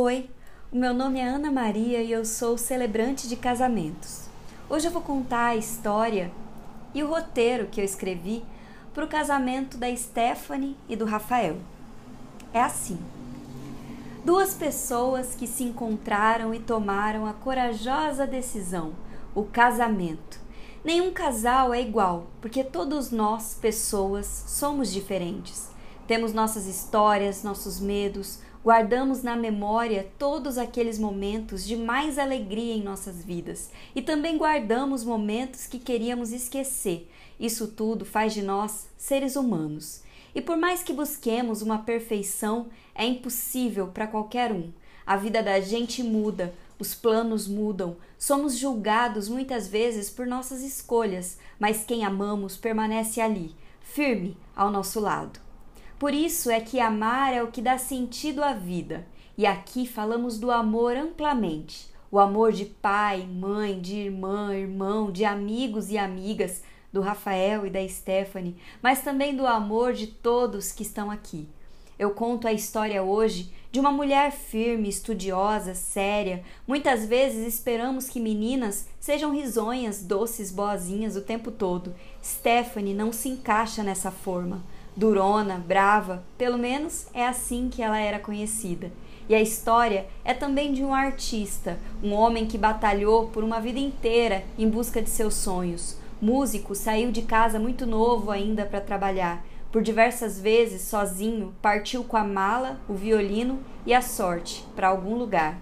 Oi, o meu nome é Ana Maria e eu sou celebrante de casamentos. Hoje eu vou contar a história e o roteiro que eu escrevi para o casamento da Stephanie e do Rafael. É assim: duas pessoas que se encontraram e tomaram a corajosa decisão, o casamento. Nenhum casal é igual, porque todos nós, pessoas, somos diferentes. Temos nossas histórias, nossos medos, guardamos na memória todos aqueles momentos de mais alegria em nossas vidas e também guardamos momentos que queríamos esquecer. Isso tudo faz de nós seres humanos. E por mais que busquemos uma perfeição, é impossível para qualquer um. A vida da gente muda, os planos mudam, somos julgados muitas vezes por nossas escolhas, mas quem amamos permanece ali, firme ao nosso lado. Por isso é que amar é o que dá sentido à vida. E aqui falamos do amor amplamente. O amor de pai, mãe, de irmã, irmão, de amigos e amigas, do Rafael e da Stephanie, mas também do amor de todos que estão aqui. Eu conto a história hoje de uma mulher firme, estudiosa, séria. Muitas vezes esperamos que meninas sejam risonhas, doces, boazinhas o tempo todo. Stephanie não se encaixa nessa forma durona, brava, pelo menos é assim que ela era conhecida. E a história é também de um artista, um homem que batalhou por uma vida inteira em busca de seus sonhos. Músico, saiu de casa muito novo ainda para trabalhar. Por diversas vezes, sozinho, partiu com a mala, o violino e a sorte para algum lugar.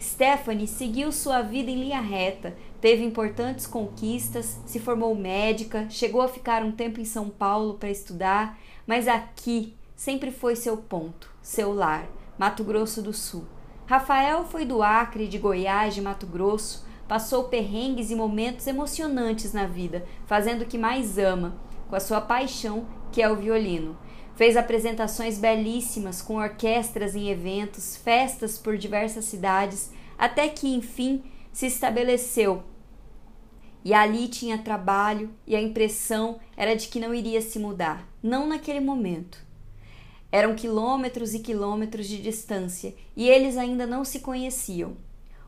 Stephanie seguiu sua vida em linha reta, teve importantes conquistas, se formou médica, chegou a ficar um tempo em São Paulo para estudar, mas aqui sempre foi seu ponto, seu lar, Mato Grosso do Sul. Rafael foi do Acre, de Goiás, de Mato Grosso, passou perrengues e momentos emocionantes na vida, fazendo o que mais ama, com a sua paixão, que é o violino. Fez apresentações belíssimas com orquestras em eventos, festas por diversas cidades, até que enfim se estabeleceu e ali tinha trabalho e a impressão era de que não iria se mudar, não naquele momento. Eram quilômetros e quilômetros de distância e eles ainda não se conheciam.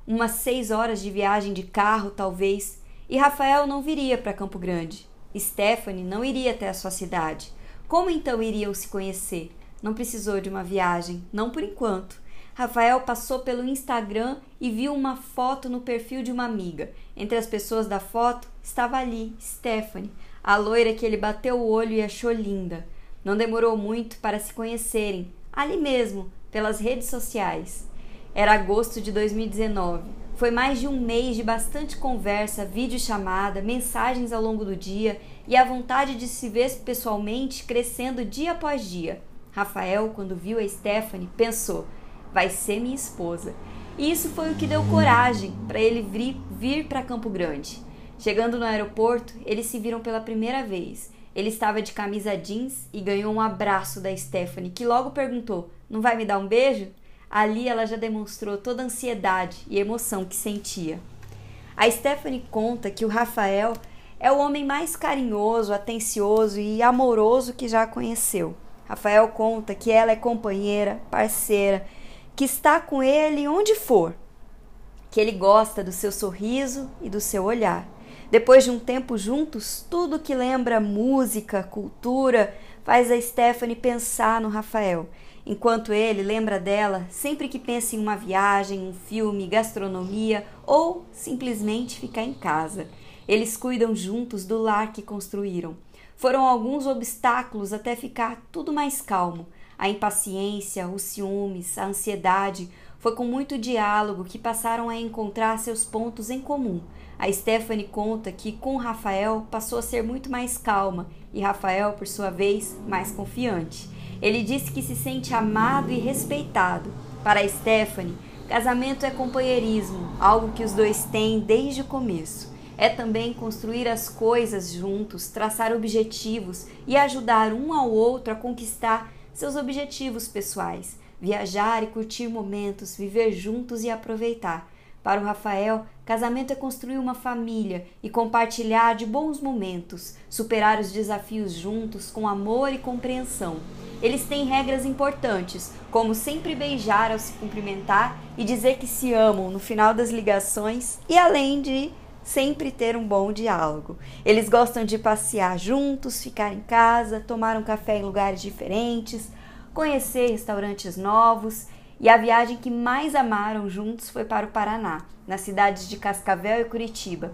Umas seis horas de viagem de carro, talvez, e Rafael não viria para Campo Grande. Stephanie não iria até a sua cidade. Como então iriam se conhecer? Não precisou de uma viagem, não por enquanto. Rafael passou pelo Instagram e viu uma foto no perfil de uma amiga. Entre as pessoas da foto estava ali Stephanie, a loira que ele bateu o olho e achou linda. Não demorou muito para se conhecerem, ali mesmo, pelas redes sociais. Era agosto de 2019. Foi mais de um mês de bastante conversa, videochamada, mensagens ao longo do dia e a vontade de se ver pessoalmente crescendo dia após dia. Rafael, quando viu a Stephanie, pensou: vai ser minha esposa. E isso foi o que deu coragem para ele vir, vir para Campo Grande. Chegando no aeroporto, eles se viram pela primeira vez. Ele estava de camisa jeans e ganhou um abraço da Stephanie, que logo perguntou: Não vai me dar um beijo? Ali ela já demonstrou toda a ansiedade e emoção que sentia. A Stephanie conta que o Rafael é o homem mais carinhoso, atencioso e amoroso que já conheceu. Rafael conta que ela é companheira, parceira que está com ele onde for, que ele gosta do seu sorriso e do seu olhar. Depois de um tempo juntos, tudo que lembra música, cultura, faz a Stephanie pensar no Rafael, enquanto ele lembra dela sempre que pensa em uma viagem, um filme, gastronomia ou simplesmente ficar em casa. Eles cuidam juntos do lar que construíram. Foram alguns obstáculos até ficar tudo mais calmo a impaciência, os ciúmes, a ansiedade, foi com muito diálogo que passaram a encontrar seus pontos em comum. A Stephanie conta que com Rafael passou a ser muito mais calma e Rafael, por sua vez, mais confiante. Ele disse que se sente amado e respeitado. Para Stephanie, casamento é companheirismo, algo que os dois têm desde o começo. É também construir as coisas juntos, traçar objetivos e ajudar um ao outro a conquistar seus objetivos pessoais, viajar e curtir momentos, viver juntos e aproveitar. Para o Rafael, casamento é construir uma família e compartilhar de bons momentos, superar os desafios juntos com amor e compreensão. Eles têm regras importantes, como sempre beijar ao se cumprimentar e dizer que se amam no final das ligações, e além de sempre ter um bom diálogo. Eles gostam de passear juntos, ficar em casa, tomar um café em lugares diferentes, conhecer restaurantes novos e a viagem que mais amaram juntos foi para o Paraná, nas cidades de Cascavel e Curitiba.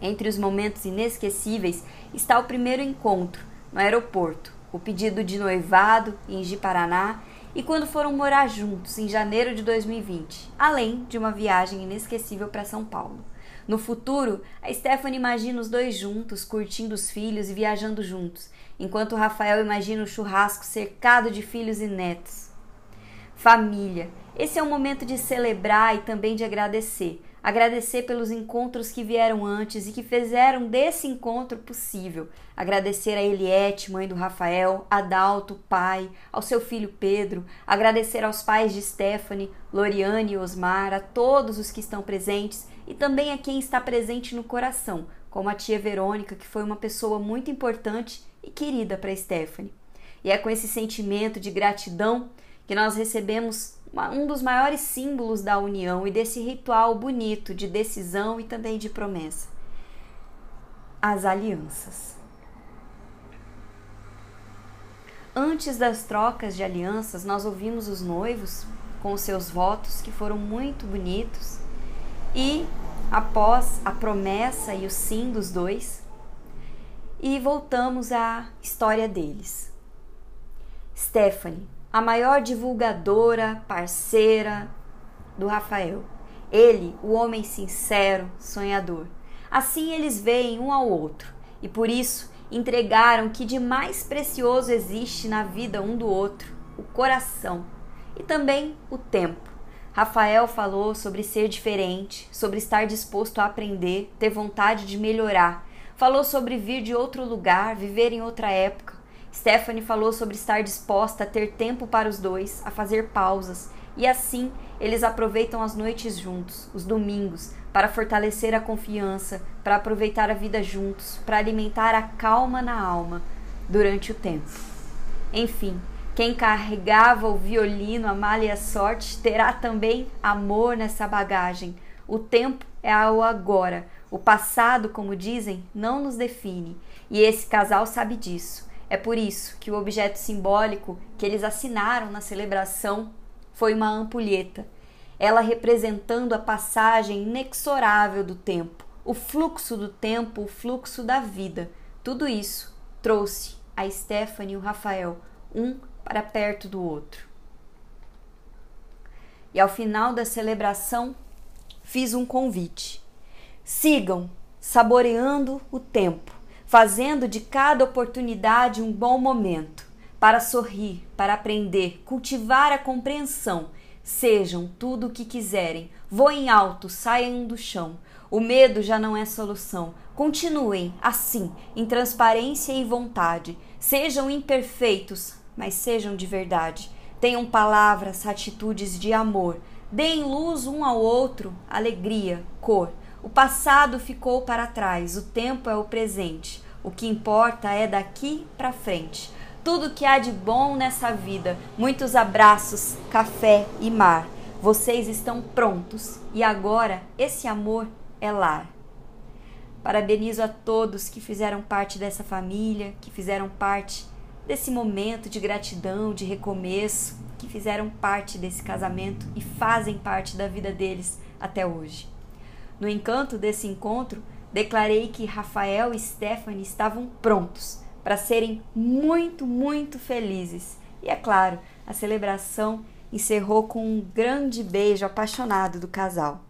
Entre os momentos inesquecíveis está o primeiro encontro, no aeroporto, o pedido de noivado em Ji-Paraná e quando foram morar juntos em janeiro de 2020, além de uma viagem inesquecível para São Paulo. No futuro, a Stephanie imagina os dois juntos, curtindo os filhos e viajando juntos, enquanto Rafael imagina o churrasco cercado de filhos e netos. Família. Esse é um momento de celebrar e também de agradecer. Agradecer pelos encontros que vieram antes e que fizeram desse encontro possível. Agradecer a Eliette, mãe do Rafael, Adalto, pai, ao seu filho Pedro. Agradecer aos pais de Stephanie, Loriane e Osmar, a todos os que estão presentes e também a quem está presente no coração, como a tia Verônica, que foi uma pessoa muito importante e querida para Stephanie. E é com esse sentimento de gratidão que nós recebemos um dos maiores símbolos da união e desse ritual bonito de decisão e também de promessa: as alianças. Antes das trocas de alianças, nós ouvimos os noivos com seus votos, que foram muito bonitos, e após a promessa e o sim dos dois, e voltamos à história deles. Stephanie, a maior divulgadora, parceira do Rafael. Ele, o homem sincero, sonhador. Assim eles veem um ao outro e por isso entregaram o que de mais precioso existe na vida um do outro: o coração e também o tempo. Rafael falou sobre ser diferente, sobre estar disposto a aprender, ter vontade de melhorar. Falou sobre vir de outro lugar, viver em outra época. Stephanie falou sobre estar disposta a ter tempo para os dois, a fazer pausas, e assim eles aproveitam as noites juntos, os domingos, para fortalecer a confiança, para aproveitar a vida juntos, para alimentar a calma na alma durante o tempo. Enfim, quem carregava o violino, a malha e a sorte, terá também amor nessa bagagem. O tempo é o agora. O passado, como dizem, não nos define. E esse casal sabe disso. É por isso que o objeto simbólico que eles assinaram na celebração foi uma ampulheta, ela representando a passagem inexorável do tempo, o fluxo do tempo, o fluxo da vida. Tudo isso trouxe a Stephanie e o Rafael, um para perto do outro. E ao final da celebração, fiz um convite. Sigam saboreando o tempo fazendo de cada oportunidade um bom momento para sorrir, para aprender, cultivar a compreensão. Sejam tudo o que quiserem, voem alto, saiam do chão. O medo já não é solução. Continuem assim, em transparência e vontade. Sejam imperfeitos, mas sejam de verdade. Tenham palavras, atitudes de amor. Deem luz um ao outro, alegria, cor. O passado ficou para trás, o tempo é o presente. O que importa é daqui para frente. Tudo que há de bom nessa vida. Muitos abraços, café e mar. Vocês estão prontos e agora esse amor é lar. Parabenizo a todos que fizeram parte dessa família, que fizeram parte desse momento de gratidão, de recomeço, que fizeram parte desse casamento e fazem parte da vida deles até hoje. No encanto desse encontro, declarei que Rafael e Stephanie estavam prontos para serem muito, muito felizes. E é claro, a celebração encerrou com um grande beijo apaixonado do casal.